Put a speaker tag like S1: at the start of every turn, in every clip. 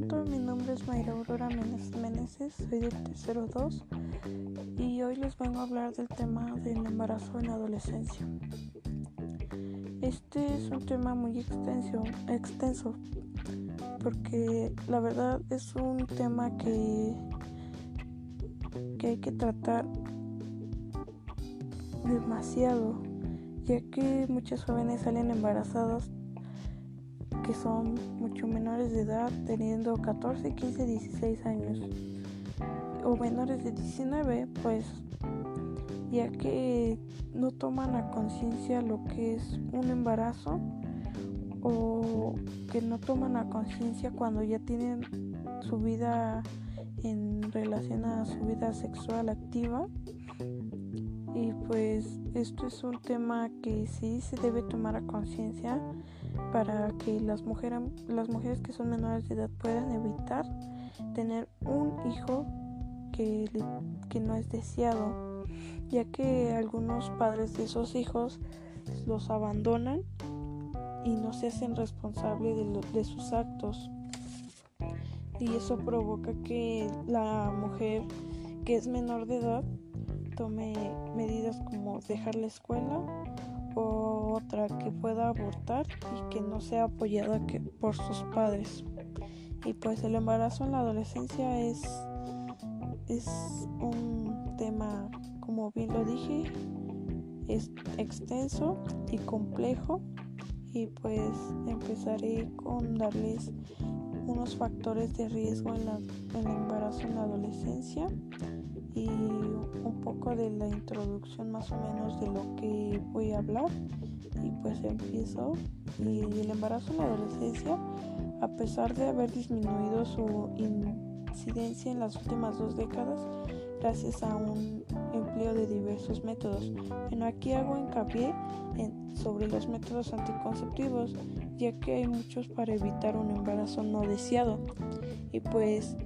S1: Mi nombre es Mayra Aurora Meneses, soy del tercero 2 y hoy les vengo a hablar del tema del embarazo en la adolescencia. Este es un tema muy extenso, extenso porque la verdad es un tema que, que hay que tratar demasiado, ya que muchas jóvenes salen embarazadas que son mucho menores de edad, teniendo 14, 15, 16 años, o menores de 19, pues ya que no toman a conciencia lo que es un embarazo o que no toman a conciencia cuando ya tienen su vida en relación a su vida sexual activa. Y pues esto es un tema que sí se debe tomar a conciencia para que las mujeres, las mujeres que son menores de edad puedan evitar tener un hijo que, que no es deseado, ya que algunos padres de esos hijos los abandonan y no se hacen responsables de, de sus actos. Y eso provoca que la mujer que es menor de edad tome medidas como dejar la escuela otra que pueda abortar y que no sea apoyada por sus padres. Y pues el embarazo en la adolescencia es, es un tema, como bien lo dije, es extenso y complejo y pues empezaré con darles unos factores de riesgo en, la, en el embarazo en la adolescencia y un poco de la introducción más o menos de lo que voy a hablar y pues empiezo y el embarazo en la adolescencia a pesar de haber disminuido su incidencia en las últimas dos décadas gracias a un empleo de diversos métodos. Bueno, aquí hago hincapié en, sobre los métodos anticonceptivos, ya que hay muchos para evitar un embarazo no deseado. Y pues,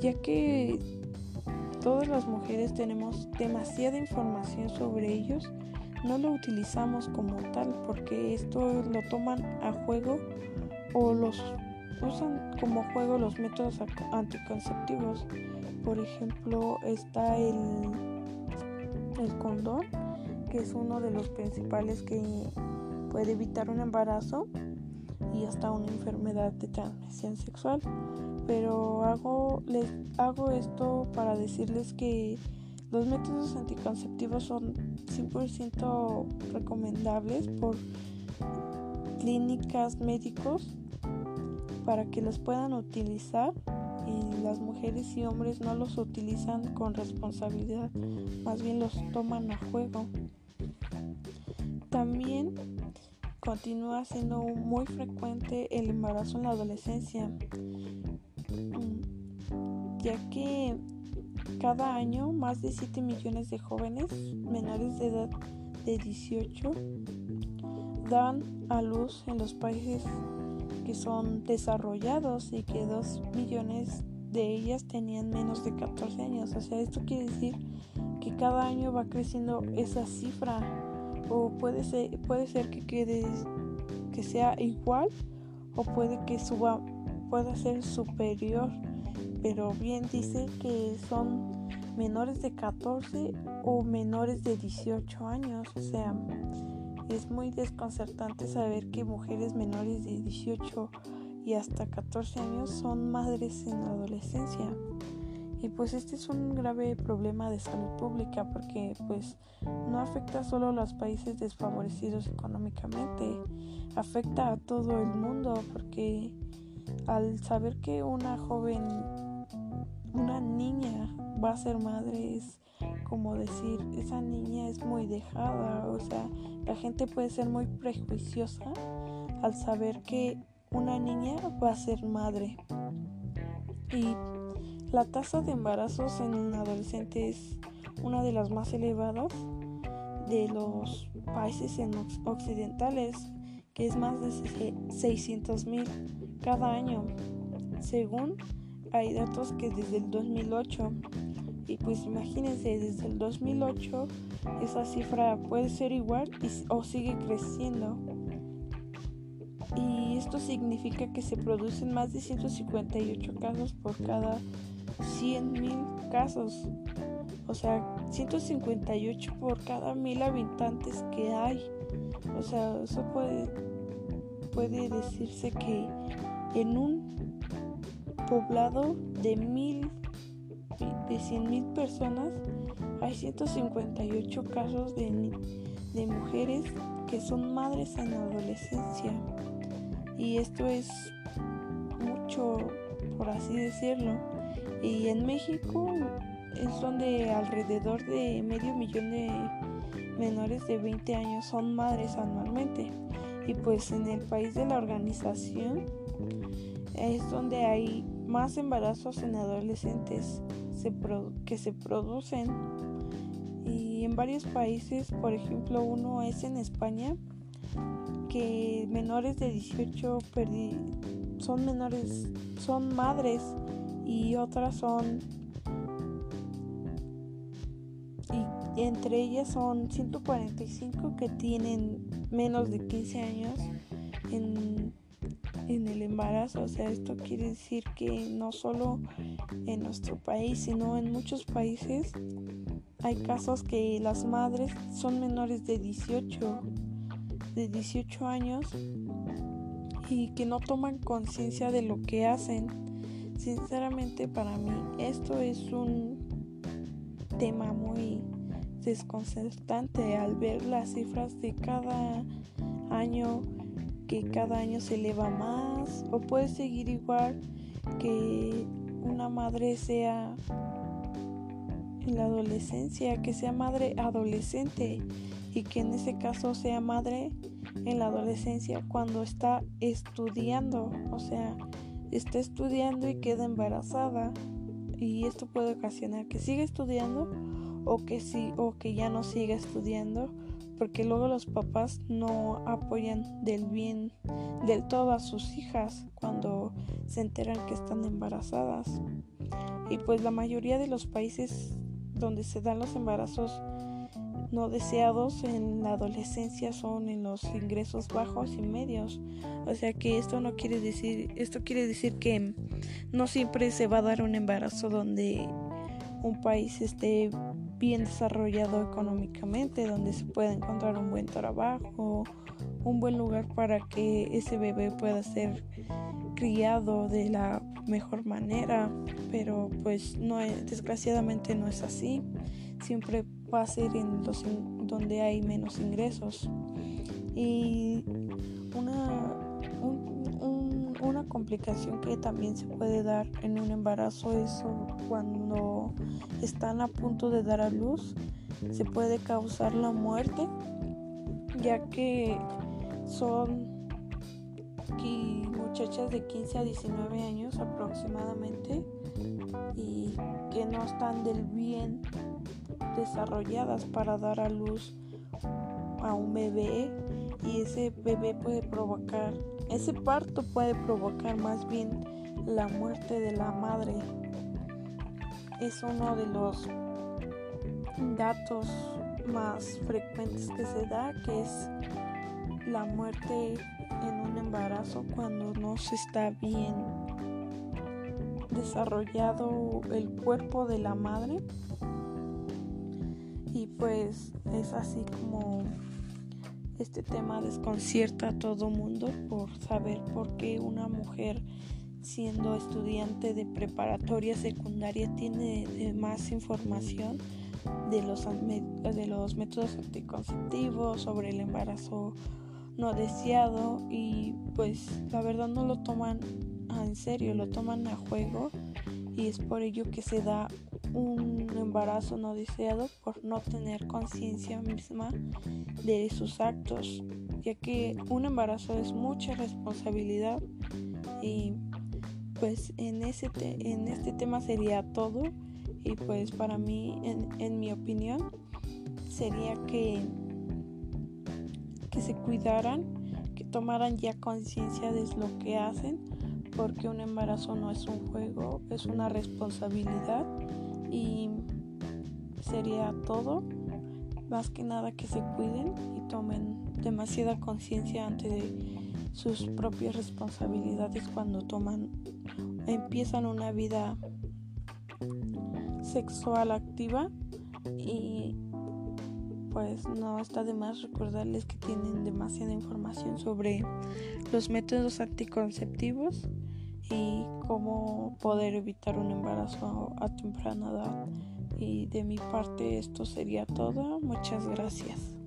S1: ya que todas las mujeres tenemos demasiada información sobre ellos, no lo utilizamos como tal porque esto lo toman a juego o los usan como juego los métodos anticonceptivos. Por ejemplo, está el, el condón, que es uno de los principales que puede evitar un embarazo y hasta una enfermedad de transmisión sexual pero hago, les hago esto para decirles que los métodos anticonceptivos son 100% recomendables por clínicas médicos para que los puedan utilizar y las mujeres y hombres no los utilizan con responsabilidad, más bien los toman a juego. También continúa siendo muy frecuente el embarazo en la adolescencia ya que cada año más de 7 millones de jóvenes menores de edad de 18 dan a luz en los países que son desarrollados y que 2 millones de ellas tenían menos de 14 años. O sea, esto quiere decir que cada año va creciendo esa cifra o puede ser, puede ser que quede que sea igual o puede que suba pueda ser superior pero bien dice que son menores de 14 o menores de 18 años. O sea, es muy desconcertante saber que mujeres menores de 18 y hasta 14 años son madres en la adolescencia. Y pues este es un grave problema de salud pública porque pues no afecta solo a los países desfavorecidos económicamente, afecta a todo el mundo porque al saber que una joven una niña va a ser madre es como decir, esa niña es muy dejada, o sea, la gente puede ser muy prejuiciosa al saber que una niña va a ser madre. Y la tasa de embarazos en un adolescente es una de las más elevadas de los países occidentales, que es más de 600 mil cada año, según hay datos que desde el 2008 y pues imagínense desde el 2008 esa cifra puede ser igual o sigue creciendo. Y esto significa que se producen más de 158 casos por cada 100.000 casos. O sea, 158 por cada mil habitantes que hay. O sea, eso puede, puede decirse que en un poblado de mil de 100 mil personas hay 158 casos de, de mujeres que son madres en adolescencia y esto es mucho por así decirlo y en México es donde alrededor de medio millón de menores de 20 años son madres anualmente. Y pues en el país de la organización es donde hay más embarazos en adolescentes que se producen. Y en varios países, por ejemplo uno es en España, que menores de 18 son menores, son madres y otras son y entre ellas son 145 que tienen menos de 15 años en, en el embarazo. O sea, esto quiere decir que no solo en nuestro país, sino en muchos países hay casos que las madres son menores de 18, de 18 años y que no toman conciencia de lo que hacen. Sinceramente para mí esto es un tema muy desconcertante al ver las cifras de cada año que cada año se eleva más o puede seguir igual que una madre sea en la adolescencia, que sea madre adolescente y que en ese caso sea madre en la adolescencia cuando está estudiando, o sea, está estudiando y queda embarazada. Y esto puede ocasionar que siga estudiando o que sí o que ya no siga estudiando porque luego los papás no apoyan del bien del todo a sus hijas cuando se enteran que están embarazadas. Y pues la mayoría de los países donde se dan los embarazos no deseados en la adolescencia son en los ingresos bajos y medios. O sea que esto no quiere decir, esto quiere decir que no siempre se va a dar un embarazo donde un país esté bien desarrollado económicamente, donde se pueda encontrar un buen trabajo, un buen lugar para que ese bebé pueda ser criado de la mejor manera, pero pues no desgraciadamente no es así. Siempre ser en los donde hay menos ingresos. Y una, una complicación que también se puede dar en un embarazo es cuando están a punto de dar a luz, se puede causar la muerte, ya que son muchachas de 15 a 19 años aproximadamente y que no están del bien desarrolladas para dar a luz a un bebé y ese bebé puede provocar, ese parto puede provocar más bien la muerte de la madre. Es uno de los datos más frecuentes que se da, que es la muerte en un embarazo cuando no se está bien desarrollado el cuerpo de la madre y pues es así como este tema desconcierta a todo mundo por saber por qué una mujer siendo estudiante de preparatoria secundaria tiene más información de los, de los métodos anticonceptivos, sobre el embarazo no deseado y pues la verdad no lo toman en serio, lo toman a juego y es por ello que se da un embarazo no deseado por no tener conciencia misma de sus actos, ya que un embarazo es mucha responsabilidad y pues en, ese en este tema sería todo. Y pues para mí en, en mi opinión sería que que se cuidaran, que tomaran ya conciencia de lo que hacen, porque un embarazo no es un juego, es una responsabilidad y sería todo. Más que nada que se cuiden y tomen demasiada conciencia antes de sus propias responsabilidades cuando toman, empiezan una vida sexual activa y pues no está de más recordarles que tienen demasiada información sobre los métodos anticonceptivos y cómo poder evitar un embarazo a temprana edad. Y de mi parte esto sería todo. Muchas gracias.